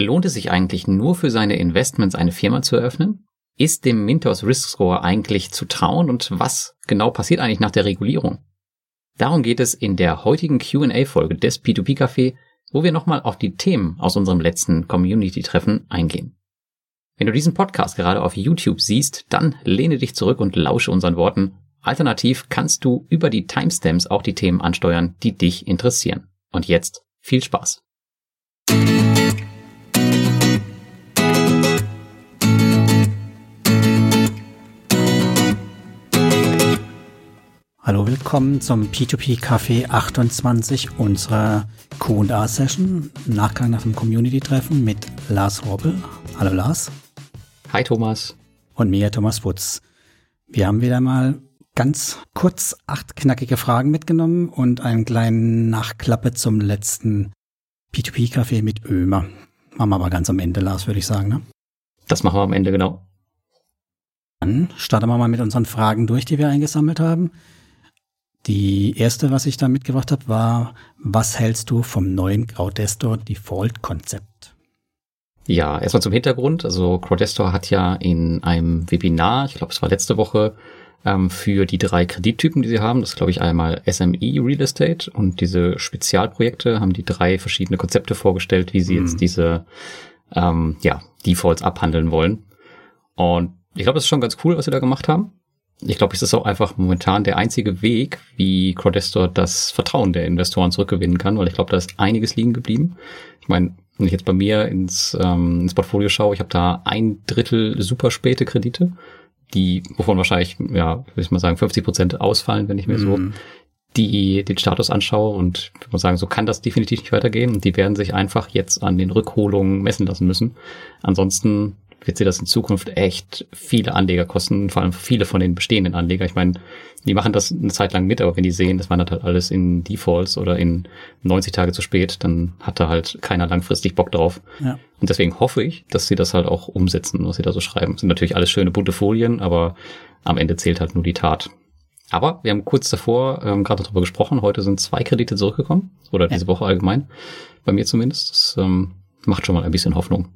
Lohnt es sich eigentlich nur für seine Investments eine Firma zu eröffnen? Ist dem Mintos Risk Score eigentlich zu trauen und was genau passiert eigentlich nach der Regulierung? Darum geht es in der heutigen Q&A-Folge des P2P Café, wo wir nochmal auf die Themen aus unserem letzten Community-Treffen eingehen. Wenn du diesen Podcast gerade auf YouTube siehst, dann lehne dich zurück und lausche unseren Worten. Alternativ kannst du über die Timestamps auch die Themen ansteuern, die dich interessieren. Und jetzt viel Spaß! Hallo, willkommen zum P2P Café 28 unserer Q&A Session, Nachgang nach dem Community Treffen mit Lars Robbel. Hallo Lars. Hi Thomas. Und mir Thomas Wutz. Wir haben wieder mal ganz kurz acht knackige Fragen mitgenommen und einen kleinen Nachklappe zum letzten P2P Café mit Ömer. Machen wir aber ganz am Ende, Lars, würde ich sagen, ne? Das machen wir am Ende, genau. Dann starten wir mal mit unseren Fragen durch, die wir eingesammelt haben. Die erste, was ich da mitgebracht habe, war, was hältst du vom neuen Crowdestor Default Konzept? Ja, erstmal zum Hintergrund. Also Crowdestor hat ja in einem Webinar, ich glaube es war letzte Woche, ähm, für die drei Kredittypen, die sie haben, das ist glaube ich einmal SME Real Estate und diese Spezialprojekte, haben die drei verschiedene Konzepte vorgestellt, wie sie mhm. jetzt diese ähm, ja, Defaults abhandeln wollen. Und ich glaube, das ist schon ganz cool, was sie da gemacht haben ich glaube, es ist auch einfach momentan der einzige Weg, wie Crowdestor das Vertrauen der Investoren zurückgewinnen kann, weil ich glaube, da ist einiges liegen geblieben. Ich meine, wenn ich jetzt bei mir ins, ähm, ins Portfolio schaue, ich habe da ein Drittel super späte Kredite, die, wovon wahrscheinlich, ja, würde ich mal sagen, 50 Prozent ausfallen, wenn ich mir mm. so mhm. die, den Status anschaue und ich muss sagen, so kann das definitiv nicht weitergehen und die werden sich einfach jetzt an den Rückholungen messen lassen müssen. Ansonsten wird sie das in Zukunft echt viele Anleger kosten, vor allem viele von den bestehenden Anleger. Ich meine, die machen das eine Zeit lang mit, aber wenn die sehen, das wandert halt alles in Defaults oder in 90 Tage zu spät, dann hat da halt keiner langfristig Bock drauf. Ja. Und deswegen hoffe ich, dass sie das halt auch umsetzen, was sie da so schreiben. Das sind natürlich alles schöne bunte Folien, aber am Ende zählt halt nur die Tat. Aber wir haben kurz davor ähm, gerade darüber gesprochen. Heute sind zwei Kredite zurückgekommen oder diese Woche allgemein, bei mir zumindest. Das ähm, macht schon mal ein bisschen Hoffnung.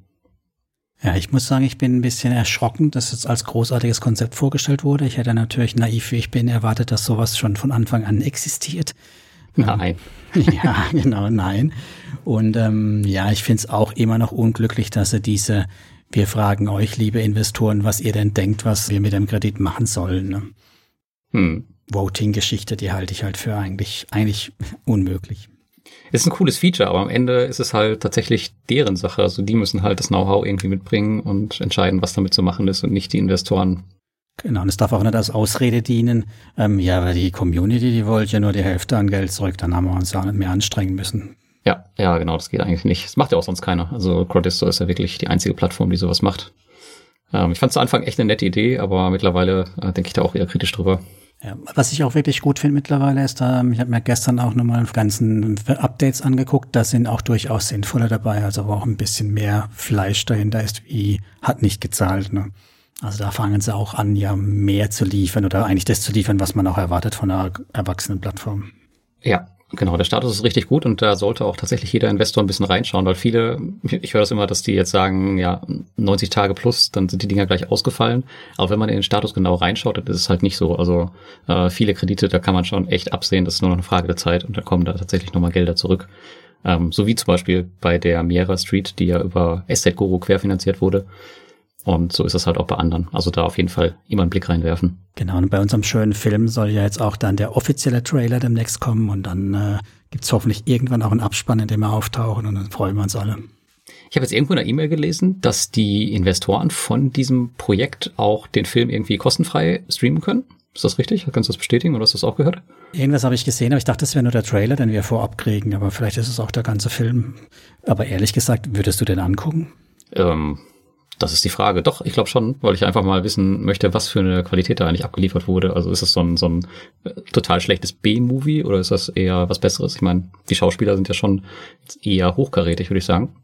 Ja, ich muss sagen, ich bin ein bisschen erschrocken, dass es als großartiges Konzept vorgestellt wurde. Ich hätte natürlich naiv, wie ich bin, erwartet, dass sowas schon von Anfang an existiert. Nein. ja, genau, nein. Und ähm, ja, ich finde es auch immer noch unglücklich, dass sie diese, wir fragen euch, liebe Investoren, was ihr denn denkt, was wir mit dem Kredit machen sollen. Ne? Hm. Voting-Geschichte, die halte ich halt für eigentlich, eigentlich unmöglich. Ist ein cooles Feature, aber am Ende ist es halt tatsächlich deren Sache. Also die müssen halt das Know-how irgendwie mitbringen und entscheiden, was damit zu machen ist und nicht die Investoren. Genau, und es darf auch nicht als Ausrede dienen. Ähm, ja, aber die Community, die wollte ja nur die Hälfte an Geld zurück, dann haben wir uns auch nicht mehr anstrengen müssen. Ja, ja, genau, das geht eigentlich nicht. Das macht ja auch sonst keiner. Also Crowdisto ist ja wirklich die einzige Plattform, die sowas macht. Ähm, ich fand es zu Anfang echt eine nette Idee, aber mittlerweile äh, denke ich da auch eher kritisch drüber. Ja, was ich auch wirklich gut finde mittlerweile ist, ähm, ich habe mir gestern auch nochmal ganzen Updates angeguckt, da sind auch durchaus sinnvolle dabei, also wo auch ein bisschen mehr Fleisch dahinter ist, wie hat nicht gezahlt. Ne? Also da fangen sie auch an, ja mehr zu liefern oder eigentlich das zu liefern, was man auch erwartet von einer erwachsenen Plattform. Ja, Genau, der Status ist richtig gut und da sollte auch tatsächlich jeder Investor ein bisschen reinschauen, weil viele, ich höre das immer, dass die jetzt sagen, ja, 90 Tage plus, dann sind die Dinger gleich ausgefallen. Aber wenn man in den Status genau reinschaut, dann ist es halt nicht so. Also äh, viele Kredite, da kann man schon echt absehen, das ist nur noch eine Frage der Zeit und da kommen da tatsächlich nochmal Gelder zurück. Ähm, so wie zum Beispiel bei der Miera Street, die ja über Estate Guru querfinanziert wurde. Und so ist es halt auch bei anderen. Also da auf jeden Fall immer einen Blick reinwerfen. Genau, und bei unserem schönen Film soll ja jetzt auch dann der offizielle Trailer demnächst kommen und dann äh, gibt es hoffentlich irgendwann auch einen Abspann, in dem wir auftauchen und dann freuen wir uns alle. Ich habe jetzt irgendwo in einer E-Mail gelesen, dass die Investoren von diesem Projekt auch den Film irgendwie kostenfrei streamen können. Ist das richtig? Kannst du das bestätigen oder hast du das auch gehört? Irgendwas habe ich gesehen, aber ich dachte, das wäre nur der Trailer, den wir vorab kriegen, aber vielleicht ist es auch der ganze Film. Aber ehrlich gesagt, würdest du den angucken? Ähm, das ist die Frage. Doch, ich glaube schon, weil ich einfach mal wissen möchte, was für eine Qualität da eigentlich abgeliefert wurde. Also ist es so ein, so ein äh, total schlechtes B-Movie oder ist das eher was Besseres? Ich meine, die Schauspieler sind ja schon eher hochkarätig, würde ich sagen.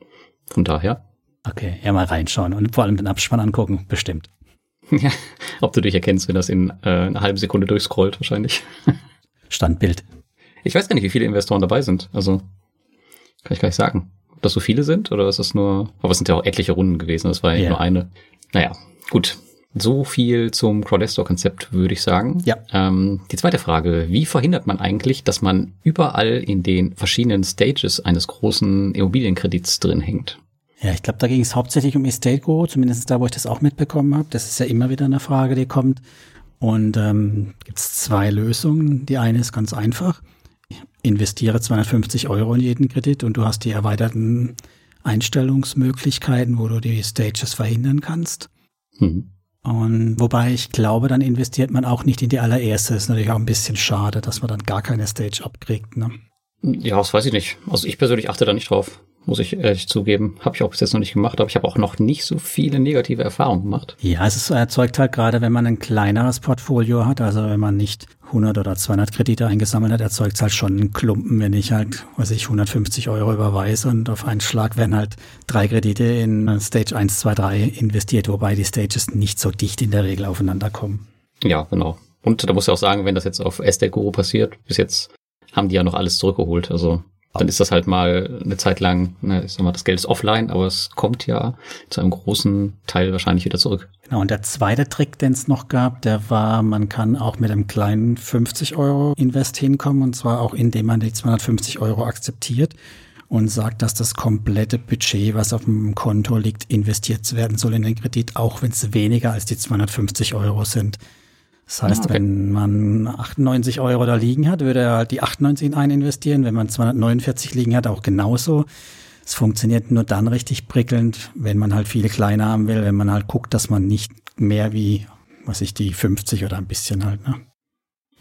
Von daher. Okay, ja mal reinschauen und vor allem den Abspann angucken, bestimmt. Ja, ob du dich erkennst, wenn das in äh, einer halben Sekunde durchscrollt, wahrscheinlich. Standbild. Ich weiß gar nicht, wie viele Investoren dabei sind. Also kann ich gar nicht sagen. Dass so viele sind? Oder ist das nur, aber es sind ja auch etliche Runden gewesen, das war ja, ja. nur eine. Naja, gut. So viel zum Crowdestor-Konzept, würde ich sagen. Ja. Ähm, die zweite Frage, wie verhindert man eigentlich, dass man überall in den verschiedenen Stages eines großen Immobilienkredits drin hängt? Ja, ich glaube, da ging es hauptsächlich um Estate Go, zumindest da, wo ich das auch mitbekommen habe. Das ist ja immer wieder eine Frage, die kommt. Und ähm, gibt es zwei Lösungen. Die eine ist ganz einfach. Investiere 250 Euro in jeden Kredit und du hast die erweiterten Einstellungsmöglichkeiten, wo du die Stages verhindern kannst. Mhm. Und wobei ich glaube, dann investiert man auch nicht in die allererste. Ist natürlich auch ein bisschen schade, dass man dann gar keine Stage abkriegt. Ne? Ja, das weiß ich nicht. Also ich persönlich achte da nicht drauf muss ich ehrlich zugeben. Habe ich auch bis jetzt noch nicht gemacht, aber ich habe auch noch nicht so viele negative Erfahrungen gemacht. Ja, es ist, erzeugt halt gerade, wenn man ein kleineres Portfolio hat, also wenn man nicht 100 oder 200 Kredite eingesammelt hat, erzeugt es halt schon einen Klumpen, wenn ich halt, weiß ich, 150 Euro überweise und auf einen Schlag werden halt drei Kredite in Stage 1, 2, 3 investiert, wobei die Stages nicht so dicht in der Regel aufeinander kommen. Ja, genau. Und da muss ich auch sagen, wenn das jetzt auf Estate Guru passiert, bis jetzt haben die ja noch alles zurückgeholt. Also dann ist das halt mal eine Zeit lang, ne, ich sag mal, das Geld ist offline, aber es kommt ja zu einem großen Teil wahrscheinlich wieder zurück. Genau, und der zweite Trick, den es noch gab, der war, man kann auch mit einem kleinen 50 Euro Invest hinkommen, und zwar auch indem man die 250 Euro akzeptiert und sagt, dass das komplette Budget, was auf dem Konto liegt, investiert werden soll in den Kredit, auch wenn es weniger als die 250 Euro sind. Das heißt, okay. wenn man 98 Euro da liegen hat, würde er halt die 98 in einen investieren. Wenn man 249 liegen hat, auch genauso. Es funktioniert nur dann richtig prickelnd, wenn man halt viele kleine haben will, wenn man halt guckt, dass man nicht mehr wie, was ich, die 50 oder ein bisschen halt, ne?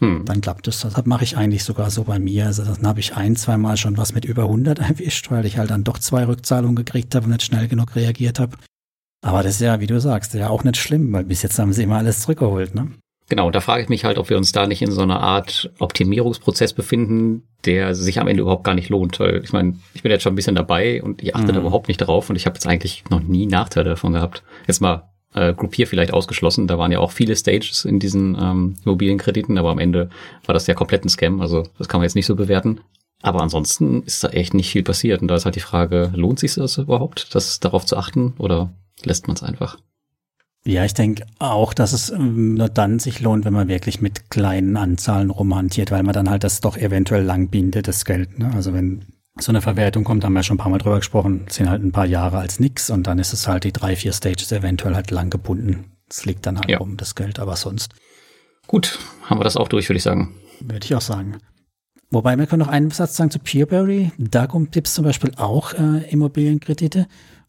Hm. Dann klappt das. Das mache ich eigentlich sogar so bei mir. Also dann habe ich ein, zweimal schon was mit über 100 erwischt, weil ich halt dann doch zwei Rückzahlungen gekriegt habe und nicht schnell genug reagiert habe. Aber das ist ja, wie du sagst, ja auch nicht schlimm, weil bis jetzt haben sie immer alles zurückgeholt, ne? Genau, da frage ich mich halt, ob wir uns da nicht in so einer Art Optimierungsprozess befinden, der sich am Ende überhaupt gar nicht lohnt. Weil ich meine, ich bin jetzt schon ein bisschen dabei und ich achte mhm. da überhaupt nicht drauf und ich habe jetzt eigentlich noch nie Nachteile davon gehabt. Jetzt mal äh, Groupier vielleicht ausgeschlossen, da waren ja auch viele Stages in diesen ähm, Immobilienkrediten, aber am Ende war das ja komplett ein Scam, also das kann man jetzt nicht so bewerten. Aber ansonsten ist da echt nicht viel passiert und da ist halt die Frage, lohnt sich das überhaupt, das darauf zu achten oder lässt man es einfach? Ja, ich denke auch, dass es ähm, nur dann sich lohnt, wenn man wirklich mit kleinen Anzahlen rumhantiert, weil man dann halt das doch eventuell lang bindet, das Geld. Ne? Also wenn so eine Verwertung kommt, haben wir schon ein paar Mal drüber gesprochen, sind halt ein paar Jahre als nix und dann ist es halt die drei, vier Stages eventuell halt lang gebunden. Es liegt dann halt ja. rum, das Geld, aber sonst. Gut, haben wir das auch durch, würde ich sagen. Würde ich auch sagen. Wobei, wir können noch einen Satz sagen zu Peerberry. Da gibt es zum Beispiel auch äh, Immobilienkredite.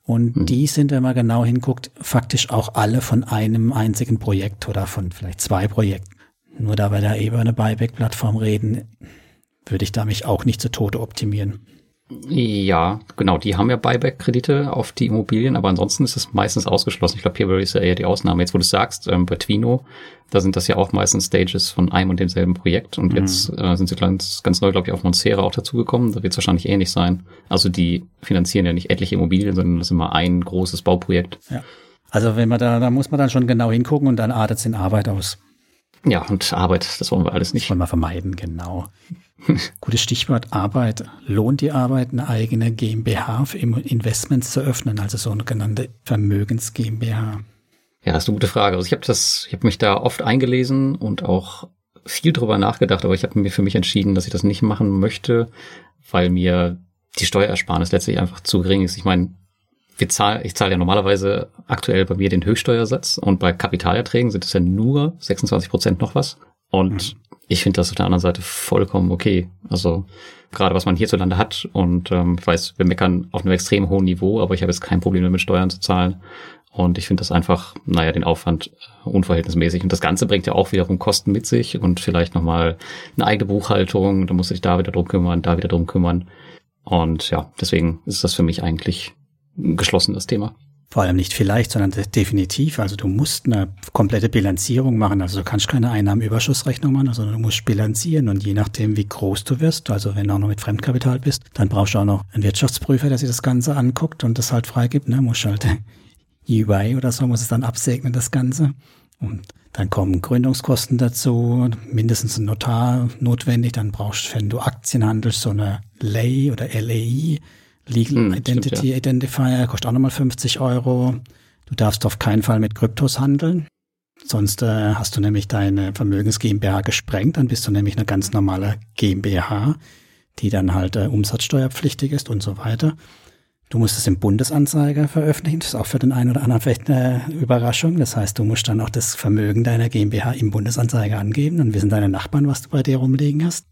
Und mhm. die sind, wenn man genau hinguckt, faktisch auch alle von einem einzigen Projekt oder von vielleicht zwei Projekten. Nur da wir da eben über eine Buyback-Plattform reden, würde ich da mich auch nicht zu Tode optimieren. Ja, genau, die haben ja Buyback-Kredite auf die Immobilien, aber ansonsten ist es meistens ausgeschlossen. Ich glaube, Peerberry ist ja eher die Ausnahme. Jetzt, wo du sagst, ähm, bei Twino, da sind das ja auch meistens Stages von einem und demselben Projekt. Und mhm. jetzt äh, sind sie ganz, ganz neu, glaube ich, auf Monsera auch dazugekommen. Da wird es wahrscheinlich ähnlich sein. Also die finanzieren ja nicht etliche Immobilien, sondern das ist immer ein großes Bauprojekt. Ja. Also wenn man da, da muss man dann schon genau hingucken und dann artet es in Arbeit aus. Ja, und Arbeit, das wollen wir alles nicht. Das wollen wir vermeiden, genau. Gutes Stichwort Arbeit. Lohnt die Arbeit, eine eigene GmbH für Investments zu öffnen, also so eine genannte Vermögens GmbH? Ja, das ist eine gute Frage. Also ich habe das, ich habe mich da oft eingelesen und auch viel drüber nachgedacht, aber ich habe mir für mich entschieden, dass ich das nicht machen möchte, weil mir die Steuerersparnis letztlich einfach zu gering ist. Ich meine, wir zahlen, ich zahle ja normalerweise aktuell bei mir den Höchststeuersatz und bei Kapitalerträgen sind es ja nur 26 Prozent noch was. Und mhm ich finde das auf der anderen Seite vollkommen okay. Also gerade was man hierzulande hat und ähm, ich weiß, wir meckern auf einem extrem hohen Niveau, aber ich habe jetzt kein Problem damit, Steuern zu zahlen. Und ich finde das einfach, naja, den Aufwand äh, unverhältnismäßig. Und das Ganze bringt ja auch wiederum Kosten mit sich und vielleicht nochmal eine eigene Buchhaltung. Da muss ich da wieder drum kümmern, da wieder drum kümmern. Und ja, deswegen ist das für mich eigentlich geschlossen, das Thema. Vor allem nicht vielleicht, sondern definitiv. Also du musst eine komplette Bilanzierung machen. Also du kannst keine Einnahmenüberschussrechnung machen, sondern du musst bilanzieren. Und je nachdem, wie groß du wirst, also wenn du auch noch mit Fremdkapital bist, dann brauchst du auch noch einen Wirtschaftsprüfer, der sich das Ganze anguckt und das halt freigibt. Ne? Muss halt UI oder so, muss es dann absegnen, das Ganze. Und dann kommen Gründungskosten dazu, mindestens ein Notar notwendig. Dann brauchst du, wenn du Aktien handelst, so eine LAY oder LAI Legal hm, Identity stimmt, ja. Identifier kostet auch nochmal 50 Euro. Du darfst auf keinen Fall mit Kryptos handeln. Sonst äh, hast du nämlich deine Vermögens GmbH gesprengt, dann bist du nämlich eine ganz normale GmbH, die dann halt äh, umsatzsteuerpflichtig ist und so weiter. Du musst es im Bundesanzeiger veröffentlichen. Das ist auch für den einen oder anderen vielleicht eine Überraschung. Das heißt, du musst dann auch das Vermögen deiner GmbH im Bundesanzeiger angeben. Dann wissen deine Nachbarn, was du bei dir rumliegen hast.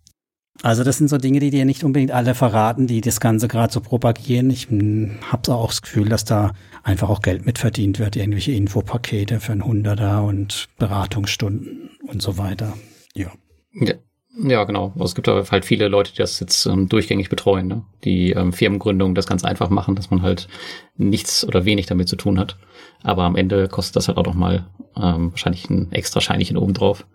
Also das sind so Dinge, die dir nicht unbedingt alle verraten, die das Ganze gerade so propagieren. Ich hm, habe auch das Gefühl, dass da einfach auch Geld mitverdient wird, irgendwelche Infopakete für ein Hunderter und Beratungsstunden und so weiter. Ja. ja. Ja, genau. Also es gibt aber halt viele Leute, die das jetzt ähm, durchgängig betreuen, ne? die ähm, Firmengründung das ganz einfach machen, dass man halt nichts oder wenig damit zu tun hat. Aber am Ende kostet das halt auch noch mal ähm, wahrscheinlich ein extra Scheinchen obendrauf.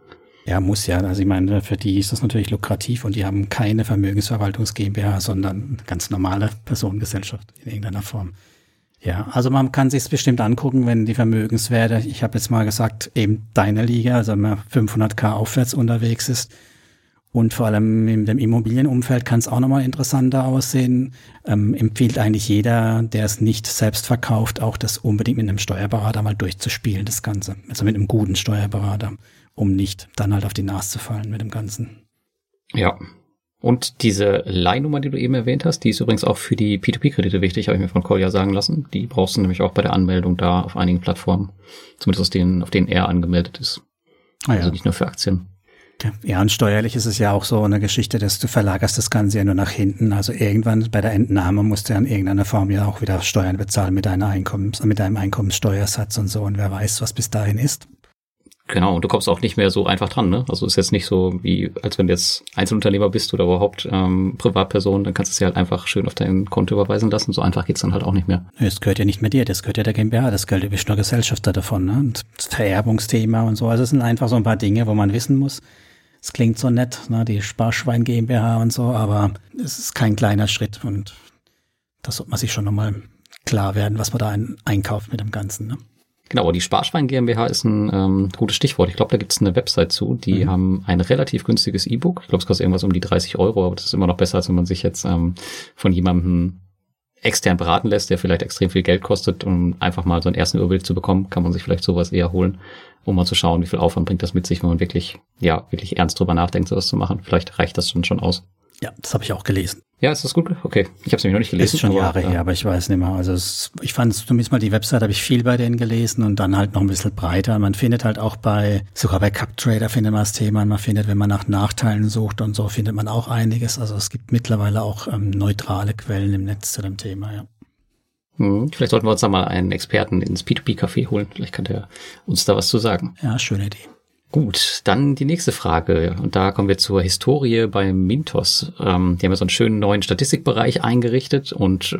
Ja, muss ja. Also ich meine, für die ist das natürlich lukrativ und die haben keine Vermögensverwaltungs GmbH, sondern ganz normale Personengesellschaft in irgendeiner Form. Ja, also man kann sich bestimmt angucken, wenn die Vermögenswerte, ich habe jetzt mal gesagt, eben deine Liga, also wenn man 500k aufwärts unterwegs ist und vor allem in dem Immobilienumfeld kann es auch nochmal interessanter aussehen. Ähm, empfiehlt eigentlich jeder, der es nicht selbst verkauft, auch das unbedingt mit einem Steuerberater mal durchzuspielen, das Ganze. Also mit einem guten Steuerberater um nicht dann halt auf die Nase zu fallen mit dem Ganzen. Ja. Und diese Leihnummer, die du eben erwähnt hast, die ist übrigens auch für die P2P-Kredite wichtig, habe ich mir von Kolja sagen lassen. Die brauchst du nämlich auch bei der Anmeldung da auf einigen Plattformen. Zumindest aus denen, auf denen er angemeldet ist. Ah, ja. Also nicht nur für Aktien. Ja, und steuerlich ist es ja auch so eine Geschichte, dass du verlagerst das Ganze ja nur nach hinten. Also irgendwann bei der Entnahme musst du ja in irgendeiner Form ja auch wieder Steuern bezahlen mit deiner Einkommens, mit deinem Einkommenssteuersatz und so. Und wer weiß, was bis dahin ist. Genau, und du kommst auch nicht mehr so einfach dran, ne? Also ist jetzt nicht so wie, als wenn du jetzt Einzelunternehmer bist oder überhaupt ähm, Privatperson, dann kannst du es ja halt einfach schön auf dein Konto überweisen lassen. So einfach geht's dann halt auch nicht mehr. Es gehört ja nicht mehr dir, das gehört ja der GmbH, das Geld bist nur Gesellschafter davon, ne? Und das Vererbungsthema und so. Also es sind einfach so ein paar Dinge, wo man wissen muss. Es klingt so nett, ne? Die Sparschwein GmbH und so, aber es ist kein kleiner Schritt und das sollte man sich schon nochmal klar werden, was man da ein, einkauft mit dem Ganzen, ne? Genau, die Sparschwein GmbH ist ein ähm, gutes Stichwort. Ich glaube, da gibt es eine Website zu. Die mhm. haben ein relativ günstiges E-Book. Ich glaube, es kostet irgendwas um die 30 Euro, aber das ist immer noch besser, als wenn man sich jetzt ähm, von jemandem extern beraten lässt, der vielleicht extrem viel Geld kostet, um einfach mal so einen ersten Überblick zu bekommen, kann man sich vielleicht sowas eher holen, um mal zu schauen, wie viel Aufwand bringt das mit sich, wenn man wirklich, ja, wirklich ernst drüber nachdenkt, sowas zu machen. Vielleicht reicht das schon schon aus. Ja, das habe ich auch gelesen. Ja, ist das gut? Okay, ich habe es nämlich noch nicht gelesen. Ist schon aber, Jahre her, aber ich weiß nicht mehr. Also es, ich fand zumindest mal die Website, habe ich viel bei denen gelesen und dann halt noch ein bisschen breiter. Man findet halt auch bei, sogar bei CupTrader findet man das Thema. Man findet, wenn man nach Nachteilen sucht und so, findet man auch einiges. Also es gibt mittlerweile auch ähm, neutrale Quellen im Netz zu dem Thema, ja. Hm, vielleicht sollten wir uns da mal einen Experten ins P2P-Café holen. Vielleicht kann der uns da was zu sagen. Ja, schöne Idee. Gut, dann die nächste Frage. Und da kommen wir zur Historie bei Mintos. Ähm, die haben ja so einen schönen neuen Statistikbereich eingerichtet und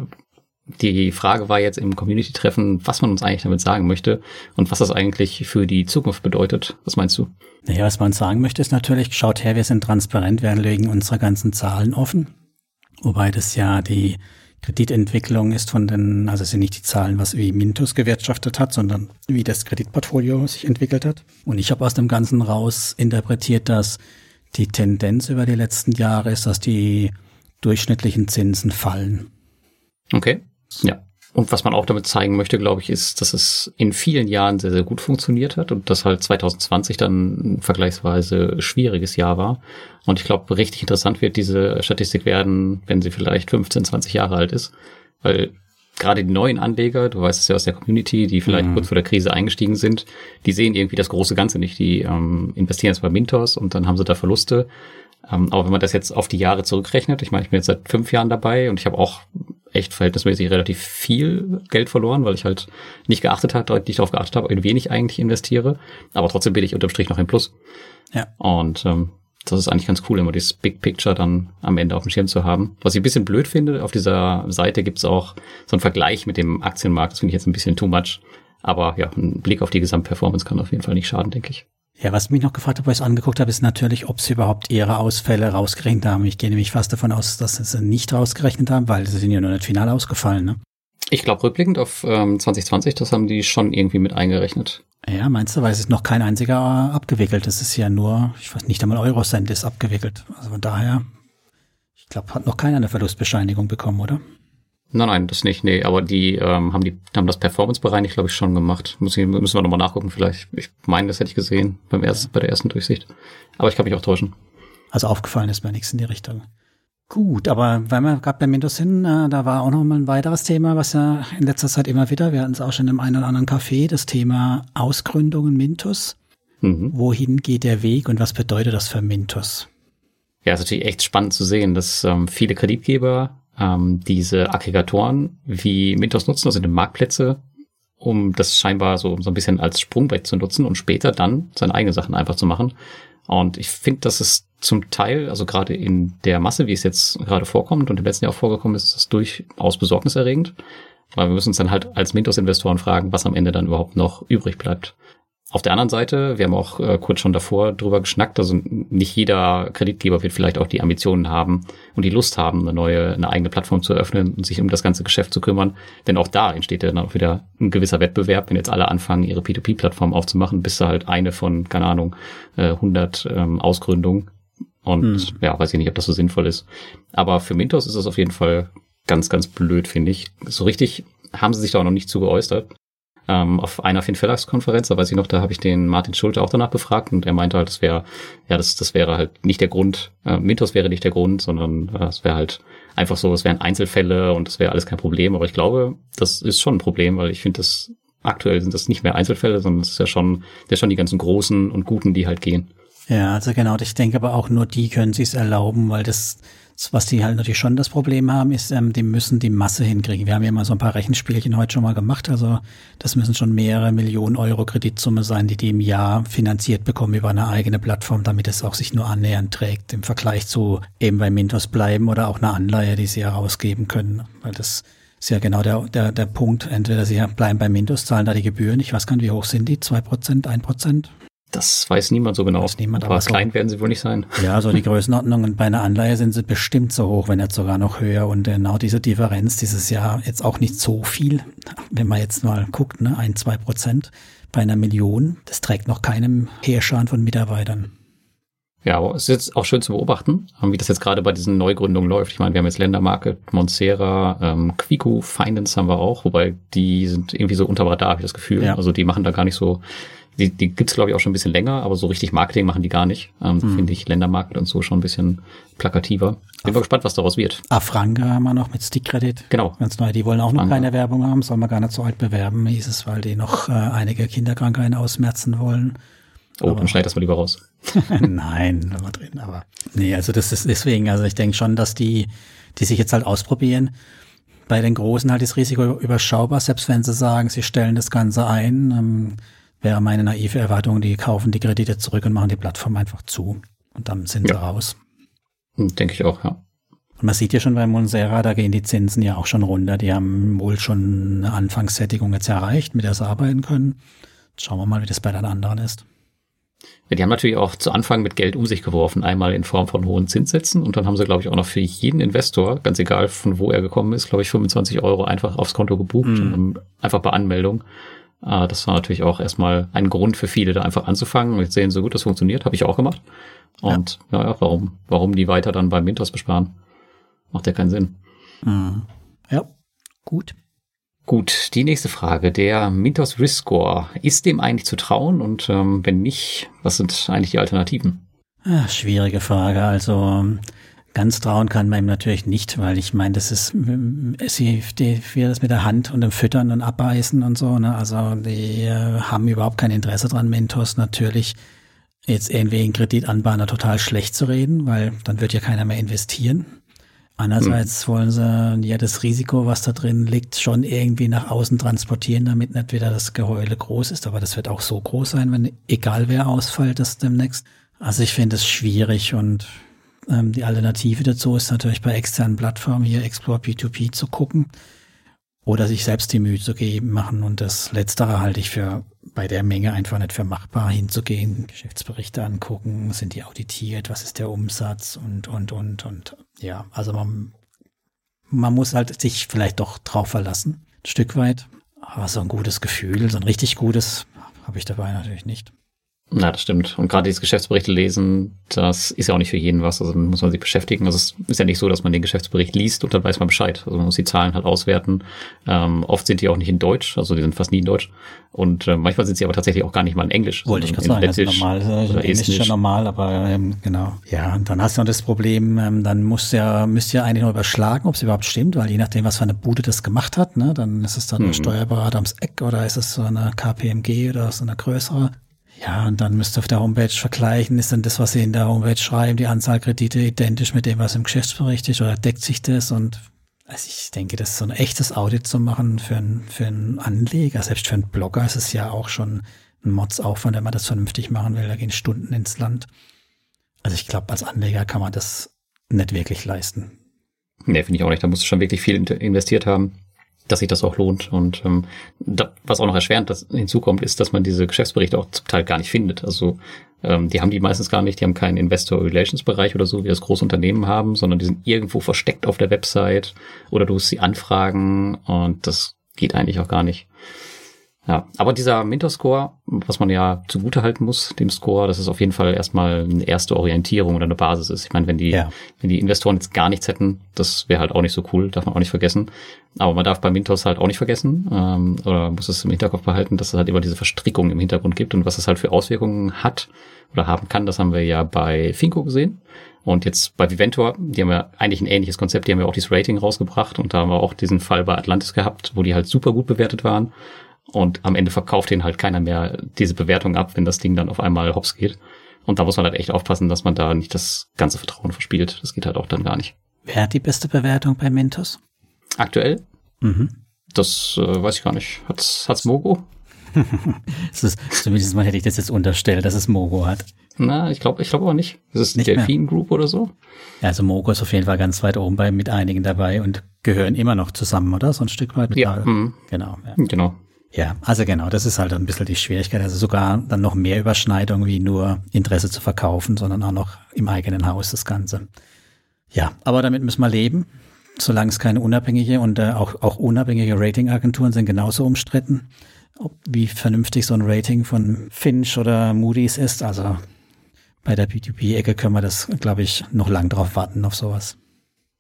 die Frage war jetzt im Community-Treffen, was man uns eigentlich damit sagen möchte und was das eigentlich für die Zukunft bedeutet. Was meinst du? Naja, was man sagen möchte, ist natürlich, schaut her, wir sind transparent, wir legen unsere ganzen Zahlen offen. Wobei das ja die Kreditentwicklung ist von den, also sind nicht die Zahlen, was wie Mintus gewirtschaftet hat, sondern wie das Kreditportfolio sich entwickelt hat. Und ich habe aus dem Ganzen raus interpretiert, dass die Tendenz über die letzten Jahre ist, dass die durchschnittlichen Zinsen fallen. Okay. Ja. Und was man auch damit zeigen möchte, glaube ich, ist, dass es in vielen Jahren sehr, sehr gut funktioniert hat und dass halt 2020 dann ein vergleichsweise schwieriges Jahr war. Und ich glaube, richtig interessant wird diese Statistik werden, wenn sie vielleicht 15, 20 Jahre alt ist. Weil gerade die neuen Anleger, du weißt es ja aus der Community, die vielleicht mhm. kurz vor der Krise eingestiegen sind, die sehen irgendwie das große Ganze nicht. Die ähm, investieren jetzt bei Mintos und dann haben sie da Verluste. Ähm, aber wenn man das jetzt auf die Jahre zurückrechnet, ich meine, ich bin jetzt seit fünf Jahren dabei und ich habe auch echt verhältnismäßig relativ viel Geld verloren, weil ich halt nicht geachtet habe, nicht darauf geachtet habe, in wenig eigentlich investiere. Aber trotzdem bin ich unterm Strich noch im Plus. Ja. Und ähm, das ist eigentlich ganz cool, immer dieses Big Picture dann am Ende auf dem Schirm zu haben. Was ich ein bisschen blöd finde, auf dieser Seite gibt's auch so einen Vergleich mit dem Aktienmarkt. Das finde ich jetzt ein bisschen too much. Aber ja, ein Blick auf die Gesamtperformance kann auf jeden Fall nicht schaden, denke ich. Ja, was mich noch gefragt hat, weil ich es angeguckt habe, ist natürlich, ob sie überhaupt ihre Ausfälle rausgerechnet haben. Ich gehe nämlich fast davon aus, dass sie sie nicht rausgerechnet haben, weil sie sind ja nur nicht final ausgefallen. Ne? Ich glaube, rückblickend auf ähm, 2020, das haben die schon irgendwie mit eingerechnet. Ja, meinst du, weil es ist noch kein einziger abgewickelt. Das ist ja nur, ich weiß nicht einmal Eurocent ist abgewickelt. Also von daher, ich glaube, hat noch keiner eine Verlustbescheinigung bekommen, oder? Nein, nein, das nicht, nee, aber die ähm, haben die haben das Performance-bereinigt, glaube ich, schon gemacht. Muss ich, müssen wir nochmal nachgucken, vielleicht. Ich meine, das hätte ich gesehen beim ersten, bei der ersten Durchsicht. Aber ich kann mich auch täuschen. Also aufgefallen ist mir nichts in die Richtung. Gut, aber weil wir gerade bei Mintos sind, äh, da war auch noch mal ein weiteres Thema, was ja in letzter Zeit immer wieder, wir hatten es auch schon im einen oder anderen Café, das Thema Ausgründungen Mintos. Mhm. Wohin geht der Weg und was bedeutet das für Mintos? Ja, ist natürlich echt spannend zu sehen, dass ähm, viele Kreditgeber ähm, diese Aggregatoren wie Mintos nutzen, also die Marktplätze, um das scheinbar so, so ein bisschen als Sprungbrett zu nutzen und später dann seine eigenen Sachen einfach zu machen. Und ich finde, dass es zum Teil, also gerade in der Masse, wie es jetzt gerade vorkommt und im letzten Jahr auch vorgekommen ist, ist durchaus besorgniserregend. Weil wir müssen uns dann halt als Mintos-Investoren fragen, was am Ende dann überhaupt noch übrig bleibt. Auf der anderen Seite, wir haben auch äh, kurz schon davor drüber geschnackt, also nicht jeder Kreditgeber wird vielleicht auch die Ambitionen haben und die Lust haben, eine neue, eine eigene Plattform zu eröffnen und sich um das ganze Geschäft zu kümmern. Denn auch da entsteht dann auch wieder ein gewisser Wettbewerb, wenn jetzt alle anfangen, ihre P2P-Plattform aufzumachen, bis da halt eine von, keine Ahnung, äh, 100 ähm, Ausgründungen. Und hm. ja, weiß ich nicht, ob das so sinnvoll ist. Aber für Mintos ist das auf jeden Fall ganz, ganz blöd, finde ich. So richtig haben sie sich da auch noch nicht zu geäußert ähm, auf einer FinFellax-Konferenz, da weiß ich noch, da habe ich den Martin Schulte auch danach befragt und er meinte halt, das wäre, ja, das, das wäre halt nicht der Grund, äh, Mintos wäre nicht der Grund, sondern äh, es wäre halt einfach so, es wären Einzelfälle und das wäre alles kein Problem. Aber ich glaube, das ist schon ein Problem, weil ich finde, das aktuell sind das nicht mehr Einzelfälle, sondern es ist ja schon, das schon die ganzen Großen und Guten, die halt gehen. Ja, also genau, ich denke aber auch nur die können sich's erlauben, weil das was die halt natürlich schon das Problem haben, ist, ähm, die müssen die Masse hinkriegen. Wir haben ja mal so ein paar Rechenspielchen heute schon mal gemacht. Also das müssen schon mehrere Millionen Euro Kreditsumme sein, die die im Jahr finanziert bekommen über eine eigene Plattform, damit es auch sich nur annähernd trägt im Vergleich zu eben bei Mintos bleiben oder auch eine Anleihe, die sie herausgeben können. Weil das ist ja genau der, der, der Punkt. Entweder sie bleiben bei Mintos, zahlen da die Gebühren. Ich weiß gar nicht, wie hoch sind die? Zwei Prozent, ein Prozent? Das weiß niemand so genau. Weiß niemand, aber, aber klein so, werden sie wohl nicht sein. Ja, so die Größenordnung. Und bei einer Anleihe sind sie bestimmt so hoch, wenn nicht sogar noch höher. Und genau diese Differenz dieses Jahr jetzt auch nicht so viel. Wenn man jetzt mal guckt, ne, ein, zwei Prozent bei einer Million, das trägt noch keinem Heerscharen von Mitarbeitern. Ja, aber es ist jetzt auch schön zu beobachten, wie das jetzt gerade bei diesen Neugründungen läuft. Ich meine, wir haben jetzt Ländermarket, Monsera, ähm, Quico, Finance haben wir auch, wobei die sind irgendwie so unter Radar, habe ich das Gefühl. Ja. Also die machen da gar nicht so die, die gibt's glaube ich, auch schon ein bisschen länger, aber so richtig Marketing machen die gar nicht. Ähm, mhm. Finde ich Ländermarkt und so schon ein bisschen plakativer. Bin mal gespannt, was daraus wird. Afranga haben wir noch mit Stick-Credit. Genau. Ganz neu. Die wollen auch noch keine Werbung haben, soll man gar nicht so alt bewerben, hieß es, weil die noch äh, einige Kinderkrankheiten ausmerzen wollen. Oh, aber, dann schneid das mal lieber raus. Nein, da war drin, aber nee, also das ist deswegen, also ich denke schon, dass die, die sich jetzt halt ausprobieren, bei den Großen halt das Risiko überschaubar, selbst wenn sie sagen, sie stellen das Ganze ein, ähm, wäre meine naive Erwartung, die kaufen die Kredite zurück und machen die Plattform einfach zu. Und dann sind ja. sie raus. Hm, denke ich auch, ja. Und man sieht ja schon bei Monsera, da gehen die Zinsen ja auch schon runter. Die haben wohl schon eine Anfangssättigung jetzt erreicht, mit der sie arbeiten können. Jetzt schauen wir mal, wie das bei den anderen ist. Ja, die haben natürlich auch zu Anfang mit Geld um sich geworfen, einmal in Form von hohen Zinssätzen und dann haben sie, glaube ich, auch noch für jeden Investor, ganz egal von wo er gekommen ist, glaube ich, 25 Euro einfach aufs Konto gebucht, mm. einfach bei Anmeldung. Äh, das war natürlich auch erstmal ein Grund für viele, da einfach anzufangen. Und jetzt sehen so gut, das funktioniert, habe ich auch gemacht. Und ja, ja, warum, warum die weiter dann beim Mintos besparen? Macht ja keinen Sinn. Mhm. Ja, gut. Gut, die nächste Frage. Der Mintos Risk Score, ist dem eigentlich zu trauen? Und ähm, wenn nicht, was sind eigentlich die Alternativen? Ach, schwierige Frage. Also Ganz trauen kann man ihm natürlich nicht, weil ich meine, das ist, sie, die, wie das mit der Hand und dem Füttern und Abbeißen und so, ne? Also die äh, haben überhaupt kein Interesse dran, Mentos natürlich jetzt irgendwie in Kreditanbahner total schlecht zu reden, weil dann wird ja keiner mehr investieren. Andererseits hm. wollen sie ja das Risiko, was da drin liegt, schon irgendwie nach außen transportieren, damit nicht wieder das Geheule groß ist. Aber das wird auch so groß sein, wenn egal wer ausfällt, das demnächst. Also ich finde es schwierig und ähm, die Alternative dazu ist natürlich bei externen Plattformen hier Explore P2P zu gucken oder sich selbst die Mühe zu geben, machen. Und das Letztere halte ich für bei der Menge einfach nicht für machbar hinzugehen, Geschäftsberichte angucken, sind die auditiert, was ist der Umsatz und, und, und, und. Ja, also man, man muss halt sich vielleicht doch drauf verlassen, ein Stück weit. Aber so ein gutes Gefühl, so ein richtig gutes habe ich dabei natürlich nicht. Na, das stimmt. Und gerade dieses Geschäftsberichte lesen, das ist ja auch nicht für jeden was. Also muss man sich beschäftigen. Also es ist ja nicht so, dass man den Geschäftsbericht liest und dann weiß man Bescheid. Also man muss die Zahlen halt auswerten. Ähm, oft sind die auch nicht in Deutsch, also die sind fast nie in Deutsch. Und äh, manchmal sind sie aber tatsächlich auch gar nicht mal in Englisch. Wollte ich gerade sagen, das ist normal. Also Englisch ist ja normal, aber ähm, genau. Ja, und dann hast du noch das Problem, ähm, dann muss ja, müsst ihr eigentlich noch überschlagen, ob es überhaupt stimmt, weil je nachdem, was für eine Bude das gemacht hat, ne, dann ist es dann mhm. ein Steuerberater ums Eck oder ist es so eine KPMG oder so eine größere. Ja, und dann müsst ihr auf der Homepage vergleichen, ist denn das, was Sie in der Homepage schreiben, die Anzahl Kredite identisch mit dem, was im Geschäftsbericht ist, oder deckt sich das? Und also ich denke, das ist so ein echtes Audit zu machen für, einen für einen Anleger, selbst für einen Blogger ist es ja auch schon ein Modsaufwand, wenn man das vernünftig machen will, da gehen Stunden ins Land. Also ich glaube, als Anleger kann man das nicht wirklich leisten. Nee, finde ich auch nicht. Da musst du schon wirklich viel investiert haben dass sich das auch lohnt. Und ähm, da, was auch noch erschwerend das hinzukommt, ist, dass man diese Geschäftsberichte auch zum Teil gar nicht findet. Also ähm, die haben die meistens gar nicht, die haben keinen Investor Relations Bereich oder so, wie das große Unternehmen haben, sondern die sind irgendwo versteckt auf der Website oder du musst sie anfragen und das geht eigentlich auch gar nicht. Ja, aber dieser Minter-Score, was man ja zugute halten muss, dem Score, das ist auf jeden Fall erstmal eine erste Orientierung oder eine Basis ist. Ich meine, wenn die, ja. wenn die Investoren jetzt gar nichts hätten, das wäre halt auch nicht so cool, darf man auch nicht vergessen. Aber man darf bei Mintos halt auch nicht vergessen, ähm, oder muss es im Hinterkopf behalten, dass es halt immer diese Verstrickung im Hintergrund gibt und was es halt für Auswirkungen hat oder haben kann, das haben wir ja bei Finco gesehen. Und jetzt bei Viventor, die haben ja eigentlich ein ähnliches Konzept, die haben ja auch dieses Rating rausgebracht und da haben wir auch diesen Fall bei Atlantis gehabt, wo die halt super gut bewertet waren. Und am Ende verkauft den halt keiner mehr diese Bewertung ab, wenn das Ding dann auf einmal hops geht. Und da muss man halt echt aufpassen, dass man da nicht das ganze Vertrauen verspielt. Das geht halt auch dann gar nicht. Wer hat die beste Bewertung bei Mentos? Aktuell? Mhm. Das äh, weiß ich gar nicht. Hat's, hat's Mogo? das ist, zumindest mal hätte ich das jetzt unterstellt, dass es Mogo hat. Na, ich glaube ich glaube aber nicht. Ist es nicht Delfin Group oder so? Ja, also Mogo ist auf jeden Fall ganz weit oben bei mit einigen dabei und gehören immer noch zusammen, oder? So ein Stück weit. Ja. Mhm. Genau. Ja. Genau. Ja, also genau, das ist halt ein bisschen die Schwierigkeit. Also sogar dann noch mehr Überschneidung wie nur Interesse zu verkaufen, sondern auch noch im eigenen Haus das Ganze. Ja, aber damit müssen wir leben. Solange es keine unabhängige und äh, auch, auch unabhängige Ratingagenturen sind genauso umstritten, ob, wie vernünftig so ein Rating von Finch oder Moody's ist. Also bei der B2B-Ecke können wir das, glaube ich, noch lang drauf warten auf sowas.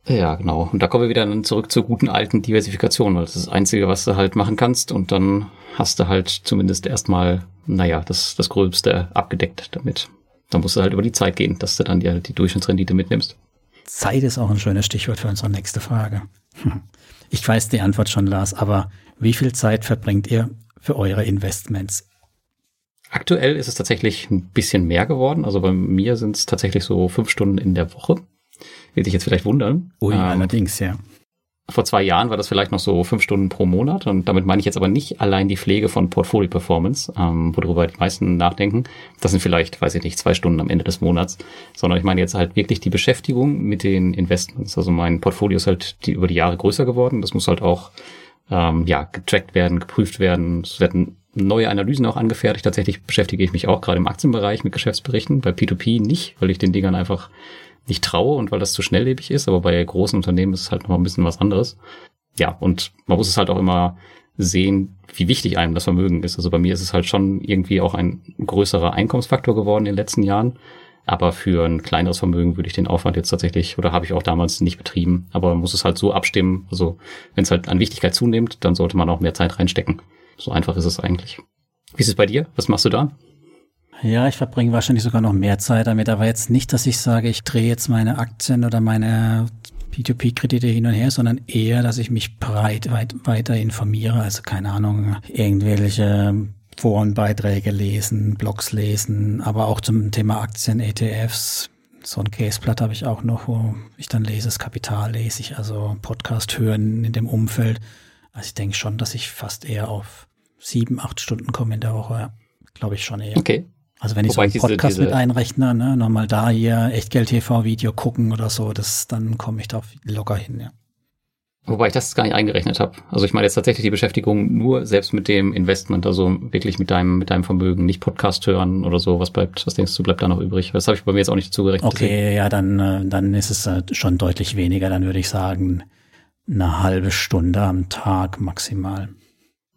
Ja, genau. Und da kommen wir wieder dann zurück zur guten alten Diversifikation, weil das ist das Einzige, was du halt machen kannst. Und dann hast du halt zumindest erstmal, naja, das, das Gröbste abgedeckt damit. Da musst du halt über die Zeit gehen, dass du dann die, die Durchschnittsrendite mitnimmst. Zeit ist auch ein schönes Stichwort für unsere nächste Frage. Ich weiß die Antwort schon, Lars, aber wie viel Zeit verbringt ihr für eure Investments? Aktuell ist es tatsächlich ein bisschen mehr geworden. Also bei mir sind es tatsächlich so fünf Stunden in der Woche. Wird sich jetzt vielleicht wundern. Ui, ähm, allerdings, ja. Vor zwei Jahren war das vielleicht noch so fünf Stunden pro Monat und damit meine ich jetzt aber nicht allein die Pflege von Portfolio Performance, ähm, worüber die meisten nachdenken. Das sind vielleicht, weiß ich nicht, zwei Stunden am Ende des Monats, sondern ich meine jetzt halt wirklich die Beschäftigung mit den Investments. Also mein Portfolio ist halt die, über die Jahre größer geworden. Das muss halt auch ähm, ja getrackt werden, geprüft werden. Es werden neue Analysen auch angefertigt. Tatsächlich beschäftige ich mich auch gerade im Aktienbereich mit Geschäftsberichten, bei P2P nicht, weil ich den Dingern einfach nicht traue und weil das zu schnelllebig ist, aber bei großen Unternehmen ist es halt noch ein bisschen was anderes. Ja, und man muss es halt auch immer sehen, wie wichtig einem das Vermögen ist. Also bei mir ist es halt schon irgendwie auch ein größerer Einkommensfaktor geworden in den letzten Jahren. Aber für ein kleineres Vermögen würde ich den Aufwand jetzt tatsächlich, oder habe ich auch damals nicht betrieben. Aber man muss es halt so abstimmen. Also wenn es halt an Wichtigkeit zunimmt, dann sollte man auch mehr Zeit reinstecken. So einfach ist es eigentlich. Wie ist es bei dir? Was machst du da? Ja, ich verbringe wahrscheinlich sogar noch mehr Zeit damit, aber jetzt nicht, dass ich sage, ich drehe jetzt meine Aktien oder meine P2P-Kredite hin und her, sondern eher, dass ich mich breit weit, weiter informiere. Also keine Ahnung, irgendwelche Forenbeiträge lesen, Blogs lesen, aber auch zum Thema Aktien, ETFs. So ein Caseblatt habe ich auch noch, wo ich dann lese, das Kapital lese ich, also Podcast hören in dem Umfeld. Also ich denke schon, dass ich fast eher auf sieben, acht Stunden komme in der Woche. Glaube ich schon eher. Okay. Also wenn ich Wobei so einen Podcast diese, diese mit einrechne, ne, nochmal da hier Echtgeld-TV-Video gucken oder so, das, dann komme ich da locker hin, ja. Wobei ich das gar nicht eingerechnet habe. Also ich meine jetzt tatsächlich die Beschäftigung nur selbst mit dem Investment, also wirklich mit deinem, mit deinem Vermögen, nicht Podcast hören oder so. Was bleibt, was denkst du, bleibt da noch übrig? Das habe ich bei mir jetzt auch nicht dazu gerechnet. Okay, deswegen. ja, dann, äh, dann ist es äh, schon deutlich weniger. Dann würde ich sagen, eine halbe Stunde am Tag maximal.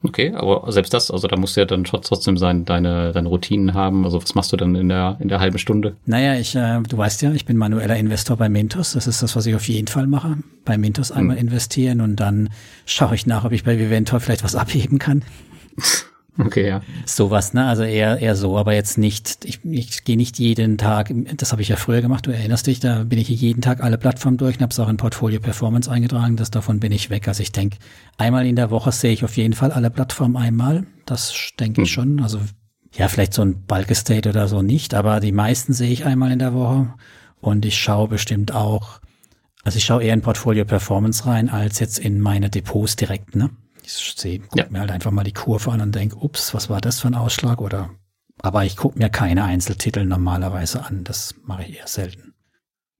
Okay, aber selbst das, also da musst du ja dann trotzdem sein, deine, deine Routinen haben. Also was machst du dann in der, in der halben Stunde? Naja, ich, äh, du weißt ja, ich bin manueller Investor bei Mintos. Das ist das, was ich auf jeden Fall mache. Bei Mintos einmal hm. investieren und dann schaue ich nach, ob ich bei Viventor vielleicht was abheben kann. Okay, ja. Sowas, ne? Also eher, eher so, aber jetzt nicht, ich, ich gehe nicht jeden Tag, das habe ich ja früher gemacht, du erinnerst dich, da bin ich jeden Tag alle Plattformen durch und habe es auch in Portfolio Performance eingetragen, das davon bin ich weg. Also ich denke, einmal in der Woche sehe ich auf jeden Fall alle Plattformen einmal. Das denke ich hm. schon. Also ja, vielleicht so ein Bulk Estate oder so nicht, aber die meisten sehe ich einmal in der Woche. Und ich schaue bestimmt auch, also ich schaue eher in Portfolio Performance rein, als jetzt in meine Depots direkt, ne? Ich sehe, guck ja. mir halt einfach mal die Kurve an und denke, ups, was war das für ein Ausschlag? Oder aber ich gucke mir keine Einzeltitel normalerweise an. Das mache ich eher selten.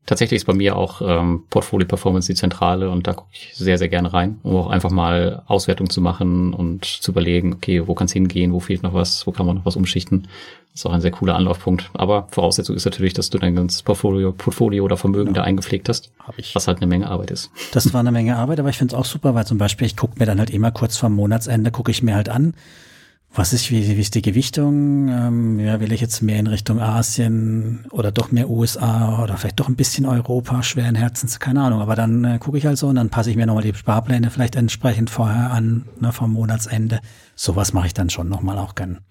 Tatsächlich ist bei mir auch ähm, Portfolio Performance die Zentrale und da gucke ich sehr, sehr gerne rein, um auch einfach mal Auswertung zu machen und zu überlegen, okay, wo kann es hingehen, wo fehlt noch was, wo kann man noch was umschichten. Das ist auch ein sehr cooler Anlaufpunkt. Aber Voraussetzung ist natürlich, dass du dein ganzes Portfolio, Portfolio oder Vermögen ja. da eingepflegt hast, Hab ich. was halt eine Menge Arbeit ist. Das war eine Menge Arbeit, aber ich finde es auch super, weil zum Beispiel ich gucke mir dann halt immer kurz vor Monatsende, gucke ich mir halt an, was ist, wie, wie ist die Gewichtung? Ähm, ja, will ich jetzt mehr in Richtung Asien oder doch mehr USA oder vielleicht doch ein bisschen Europa, schweren Herzens, keine Ahnung. Aber dann äh, gucke ich halt so und dann passe ich mir nochmal die Sparpläne vielleicht entsprechend vorher an, ne, vom Monatsende. Sowas mache ich dann schon nochmal auch gern.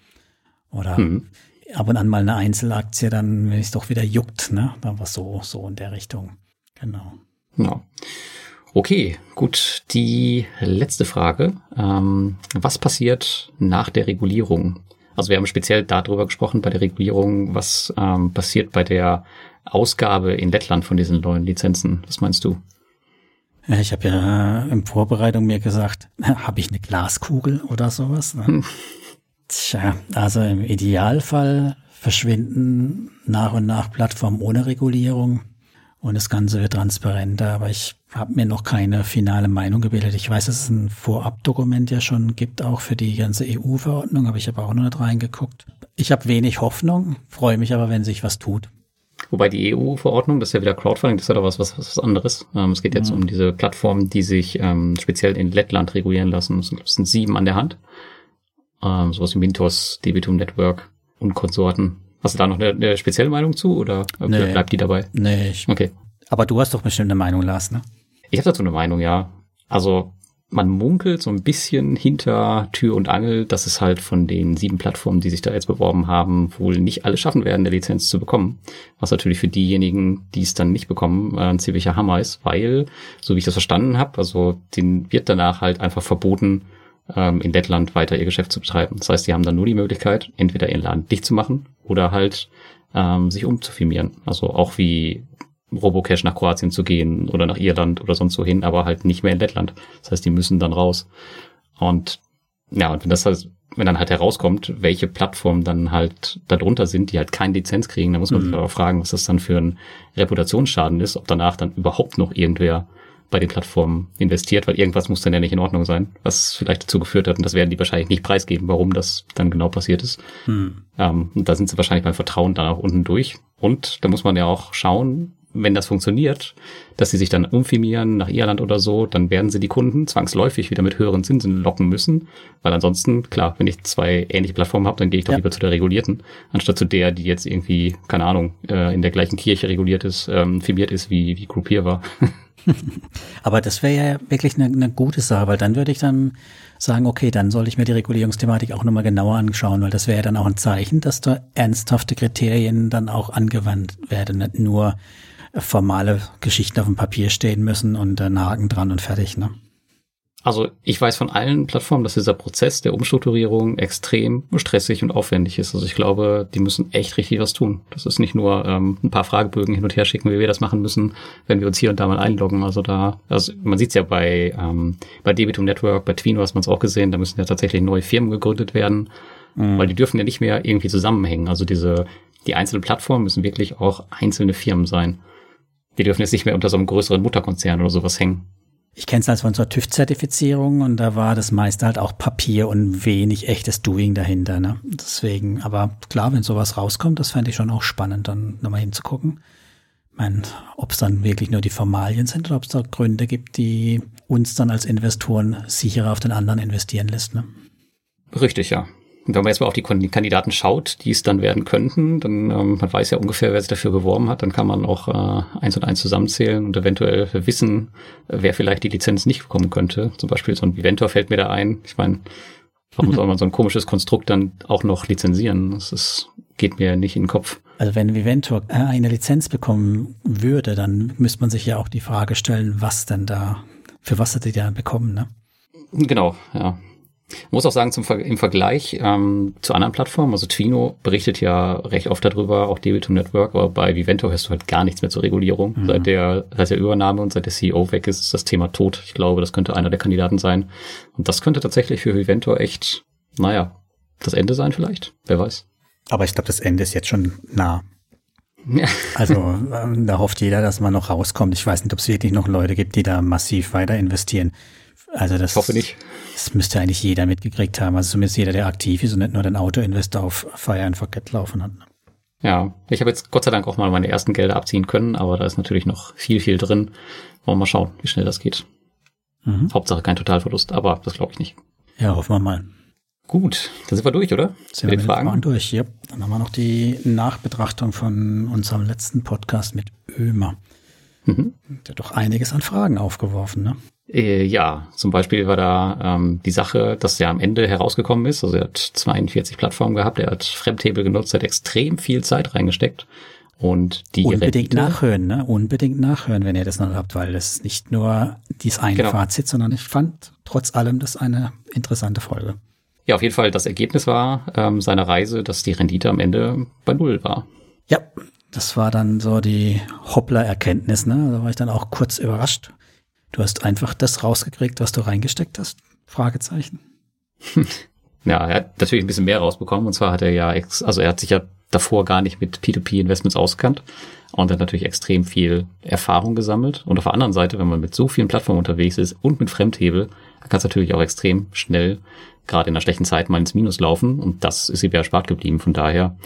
Oder mhm. ab und an mal eine Einzelaktie, dann, wenn es doch wieder juckt, ne? Dann was so, so in der Richtung. Genau. Ja. Okay, gut. Die letzte Frage. Ähm, was passiert nach der Regulierung? Also wir haben speziell darüber gesprochen bei der Regulierung, was ähm, passiert bei der Ausgabe in Lettland von diesen neuen Lizenzen. Was meinst du? Ja, ich habe ja in Vorbereitung mir gesagt, habe ich eine Glaskugel oder sowas? Ne? Hm. Tja, also im Idealfall verschwinden nach und nach Plattformen ohne Regulierung und das Ganze wird transparenter, aber ich habe mir noch keine finale Meinung gebildet. Ich weiß, dass es ein Vorabdokument ja schon gibt, auch für die ganze EU-Verordnung, aber ich habe auch noch nicht reingeguckt. Ich habe wenig Hoffnung, freue mich aber, wenn sich was tut. Wobei die EU-Verordnung, das ist ja wieder Crowdfunding, das ist ja doch was, was, was anderes. Ähm, es geht jetzt mhm. um diese Plattformen, die sich ähm, speziell in Lettland regulieren lassen. Es sind, sind sieben an der Hand. Ähm, sowas wie Mintos, Debitum Network und Konsorten. Hast du da noch eine, eine spezielle Meinung zu oder nee. bleibt die dabei? Nee, ich, okay. Aber du hast doch bestimmt eine Meinung, Lars, ne? Ich habe dazu eine Meinung, ja. Also man munkelt so ein bisschen hinter Tür und Angel, dass es halt von den sieben Plattformen, die sich da jetzt beworben haben, wohl nicht alle schaffen werden, eine Lizenz zu bekommen. Was natürlich für diejenigen, die es dann nicht bekommen, äh, ein ziemlicher Hammer ist, weil, so wie ich das verstanden habe, also den wird danach halt einfach verboten, ähm, in Lettland weiter ihr Geschäft zu betreiben. Das heißt, die haben dann nur die Möglichkeit, entweder ihren Laden dicht zu machen oder halt ähm, sich umzufirmieren. Also auch wie Robocash nach Kroatien zu gehen oder nach Irland oder sonst so hin, aber halt nicht mehr in Lettland. Das heißt, die müssen dann raus. Und ja, und wenn das halt, wenn dann halt herauskommt, welche Plattformen dann halt darunter sind, die halt keine Lizenz kriegen, dann muss man mhm. sich aber fragen, was das dann für ein Reputationsschaden ist, ob danach dann überhaupt noch irgendwer bei den Plattformen investiert, weil irgendwas muss dann ja nicht in Ordnung sein, was vielleicht dazu geführt hat, und das werden die wahrscheinlich nicht preisgeben, warum das dann genau passiert ist. Hm. Ähm, und da sind sie wahrscheinlich beim Vertrauen dann auch unten durch. Und da muss man ja auch schauen, wenn das funktioniert, dass sie sich dann umfirmieren nach Irland oder so, dann werden sie die Kunden zwangsläufig wieder mit höheren Zinsen locken müssen, weil ansonsten, klar, wenn ich zwei ähnliche Plattformen habe, dann gehe ich doch ja. lieber zu der regulierten, anstatt zu der, die jetzt irgendwie, keine Ahnung, äh, in der gleichen Kirche reguliert ist, ähm, firmiert ist, wie, wie Groupier war. Aber das wäre ja wirklich eine, eine gute Sache, weil dann würde ich dann sagen, okay, dann soll ich mir die Regulierungsthematik auch nochmal genauer anschauen, weil das wäre ja dann auch ein Zeichen, dass da ernsthafte Kriterien dann auch angewandt werden, nicht nur formale Geschichten auf dem Papier stehen müssen und einen Haken dran und fertig, ne? Also ich weiß von allen Plattformen, dass dieser Prozess der Umstrukturierung extrem stressig und aufwendig ist. Also ich glaube, die müssen echt richtig was tun. Das ist nicht nur ähm, ein paar Fragebögen hin und her schicken, wie wir das machen müssen, wenn wir uns hier und da mal einloggen. Also da, also man sieht es ja bei, ähm, bei Debitum Network, bei Twino hast man es auch gesehen, da müssen ja tatsächlich neue Firmen gegründet werden, mhm. weil die dürfen ja nicht mehr irgendwie zusammenhängen. Also diese, die einzelnen Plattformen müssen wirklich auch einzelne Firmen sein. Die dürfen jetzt nicht mehr unter so einem größeren Mutterkonzern oder sowas hängen. Ich kenne es als von so TÜV-Zertifizierung und da war das meiste halt auch Papier und wenig echtes Doing dahinter. Ne? Deswegen, aber klar, wenn sowas rauskommt, das fände ich schon auch spannend, dann nochmal hinzugucken. Ich meine, ob es dann wirklich nur die Formalien sind oder ob es da Gründe gibt, die uns dann als Investoren sicherer auf den anderen investieren lässt. Ne? Richtig, ja. Und wenn man jetzt mal auf die Kandidaten schaut, die es dann werden könnten, dann ähm, man weiß ja ungefähr, wer sich dafür beworben hat, dann kann man auch äh, eins und eins zusammenzählen und eventuell wissen, wer vielleicht die Lizenz nicht bekommen könnte. Zum Beispiel so ein Viventor fällt mir da ein. Ich meine, warum soll man so ein komisches Konstrukt dann auch noch lizenzieren? Das ist, geht mir nicht in den Kopf. Also wenn Viventor äh, eine Lizenz bekommen würde, dann müsste man sich ja auch die Frage stellen, was denn da, für was hat die da bekommen, ne? Genau, ja. Muss auch sagen, zum, im Vergleich ähm, zu anderen Plattformen, also Twino berichtet ja recht oft darüber, auch Debitum Network, aber bei Vivento hast du halt gar nichts mehr zur Regulierung. Mhm. Seit der, seit der Übernahme und seit der CEO weg ist, ist das Thema tot. Ich glaube, das könnte einer der Kandidaten sein. Und das könnte tatsächlich für Vivento echt, naja, das Ende sein vielleicht. Wer weiß. Aber ich glaube, das Ende ist jetzt schon nah. Ja. Also ähm, da hofft jeder, dass man noch rauskommt. Ich weiß nicht, ob es wirklich noch Leute gibt, die da massiv weiter investieren. Also das, ich hoffe nicht. Das müsste eigentlich jeder mitgekriegt haben. Also zumindest jeder, der aktiv ist und nicht nur den Autoinvestor auf Fire and Forget laufen hat. Ja, ich habe jetzt Gott sei Dank auch mal meine ersten Gelder abziehen können, aber da ist natürlich noch viel, viel drin. Wollen wir mal schauen, wie schnell das geht. Mhm. Hauptsache kein Totalverlust, aber das glaube ich nicht. Ja, hoffen wir mal. Gut, dann sind wir durch, oder? Sind wir mit Fragen? Fragen durch, ja. Dann haben wir noch die Nachbetrachtung von unserem letzten Podcast mit Ömer. Mhm. Der hat doch einiges an Fragen aufgeworfen, ne? Äh, ja, zum Beispiel war da ähm, die Sache, dass er am Ende herausgekommen ist. Also er hat 42 Plattformen gehabt, er hat Fremdtable genutzt, hat extrem viel Zeit reingesteckt. Und die Unbedingt Rendite, nachhören, ne? Unbedingt nachhören, wenn ihr das noch habt, weil das nicht nur dies eine genau. Fazit, sondern ich fand trotz allem das eine interessante Folge. Ja, auf jeden Fall das Ergebnis war ähm, seiner Reise, dass die Rendite am Ende bei Null war. Ja, das war dann so die Hoppler-Erkenntnis, ne? Da war ich dann auch kurz überrascht. Du hast einfach das rausgekriegt, was du reingesteckt hast? Fragezeichen. Ja, er hat natürlich ein bisschen mehr rausbekommen. Und zwar hat er ja, also er hat sich ja davor gar nicht mit P2P-Investments ausgekannt und hat natürlich extrem viel Erfahrung gesammelt. Und auf der anderen Seite, wenn man mit so vielen Plattformen unterwegs ist und mit Fremdhebel, kann es natürlich auch extrem schnell, gerade in einer schlechten Zeit, mal ins Minus laufen. Und das ist ihm ja erspart geblieben. Von daher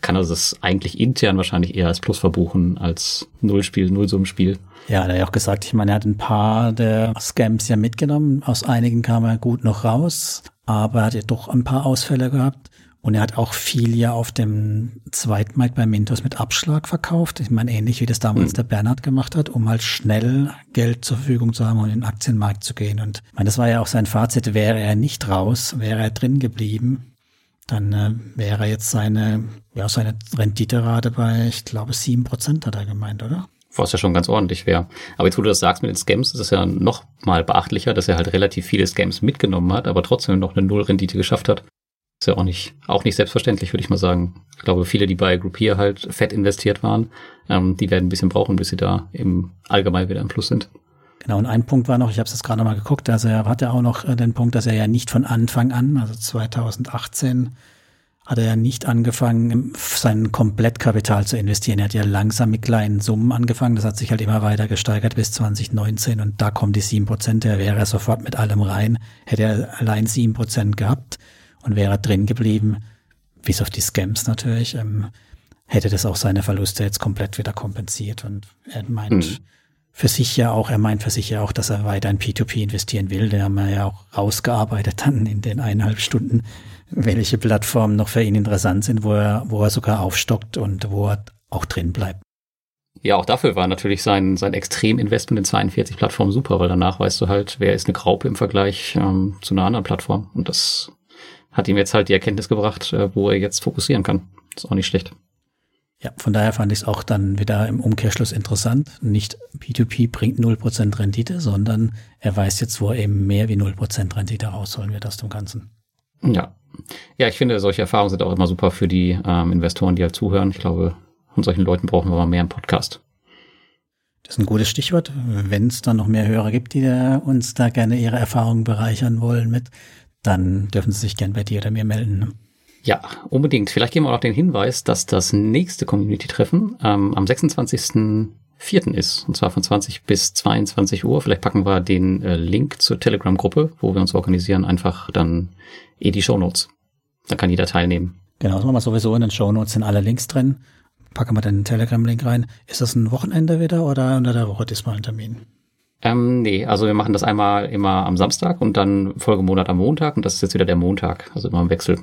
kann er das eigentlich intern wahrscheinlich eher als Plus verbuchen als Nullspiel, Nullsummenspiel. Ja, er hat ja auch gesagt, ich meine, er hat ein paar der Scams ja mitgenommen. Aus einigen kam er gut noch raus, aber er hat ja doch ein paar Ausfälle gehabt. Und er hat auch viel ja auf dem Zweitmarkt bei Mintos mit Abschlag verkauft. Ich meine, ähnlich wie das damals mhm. der Bernhard gemacht hat, um halt schnell Geld zur Verfügung zu haben und in den Aktienmarkt zu gehen. Und ich meine, das war ja auch sein Fazit, wäre er nicht raus, wäre er drin geblieben, dann äh, wäre jetzt seine, ja, seine Renditerate bei, ich glaube, sieben Prozent hat er gemeint, oder? Was ja schon ganz ordentlich wäre. Aber jetzt, wo du das sagst mit den Scams, ist es ja noch mal beachtlicher, dass er halt relativ viele Scams mitgenommen hat, aber trotzdem noch eine Nullrendite geschafft hat. Ist ja auch nicht, auch nicht selbstverständlich, würde ich mal sagen. Ich glaube, viele, die bei Groupier halt fett investiert waren, ähm, die werden ein bisschen brauchen, bis sie da im Allgemein wieder im Plus sind. Genau, und ein Punkt war noch, ich habe es jetzt gerade mal geguckt, also er hatte auch noch äh, den Punkt, dass er ja nicht von Anfang an, also 2018, hat er ja nicht angefangen, sein Komplettkapital zu investieren. Er hat ja langsam mit kleinen Summen angefangen. Das hat sich halt immer weiter gesteigert bis 2019 und da kommen die sieben Prozent. Er wäre sofort mit allem rein. Hätte er allein sieben Prozent gehabt und wäre drin geblieben, bis auf die Scams natürlich, ähm, hätte das auch seine Verluste jetzt komplett wieder kompensiert. Und er meint mhm. für sich ja auch, er meint für sich ja auch, dass er weiter in P2P investieren will. Den haben wir ja auch rausgearbeitet dann in den eineinhalb Stunden welche Plattformen noch für ihn interessant sind, wo er, wo er sogar aufstockt und wo er auch drin bleibt. Ja, auch dafür war natürlich sein, sein Extrem-Investment in 42 Plattformen super, weil danach weißt du halt, wer ist eine Graupe im Vergleich ähm, zu einer anderen Plattform. Und das hat ihm jetzt halt die Erkenntnis gebracht, äh, wo er jetzt fokussieren kann. ist auch nicht schlecht. Ja, von daher fand ich es auch dann wieder im Umkehrschluss interessant. Nicht P2P bringt 0% Rendite, sondern er weiß jetzt, wo er eben mehr wie 0% Rendite rausholen wird aus dem Ganzen. Ja, ja, ich finde, solche Erfahrungen sind auch immer super für die ähm, Investoren, die halt zuhören. Ich glaube, von solchen Leuten brauchen wir mal mehr im Podcast. Das ist ein gutes Stichwort. Wenn es dann noch mehr Hörer gibt, die da uns da gerne ihre Erfahrungen bereichern wollen mit, dann dürfen sie sich gern bei dir oder mir melden. Ja, unbedingt. Vielleicht geben wir auch noch den Hinweis, dass das nächste Community-Treffen ähm, am 26.04. ist. Und zwar von 20 bis 22 Uhr. Vielleicht packen wir den äh, Link zur Telegram-Gruppe, wo wir uns organisieren, einfach dann eh die Shownotes. Dann kann jeder teilnehmen. Genau, das machen wir sowieso in den Shownotes sind alle Links drin. Packen wir den Telegram-Link rein. Ist das ein Wochenende wieder oder unter der Woche diesmal ein Termin? Ähm, nee, also wir machen das einmal immer am Samstag und dann Folgemonat am Montag und das ist jetzt wieder der Montag, also immer im Wechsel.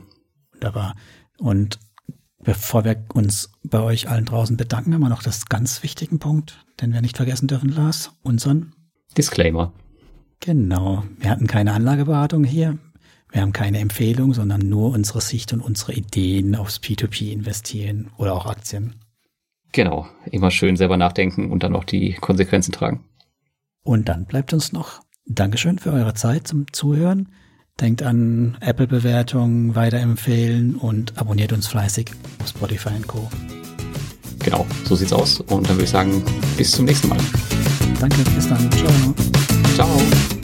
Wunderbar. Und bevor wir uns bei euch allen draußen bedanken, haben wir noch das ganz wichtigen Punkt, den wir nicht vergessen dürfen, Lars, unseren Disclaimer. Genau. Wir hatten keine Anlageberatung hier. Wir haben keine Empfehlung, sondern nur unsere Sicht und unsere Ideen aufs P2P investieren oder auch Aktien. Genau. Immer schön selber nachdenken und dann auch die Konsequenzen tragen. Und dann bleibt uns noch Dankeschön für eure Zeit zum Zuhören. Denkt an Apple-Bewertungen, weiterempfehlen und abonniert uns fleißig auf Spotify und Co. Genau, so sieht's aus. Und dann würde ich sagen, bis zum nächsten Mal. Danke, bis dann. Ciao. Ciao.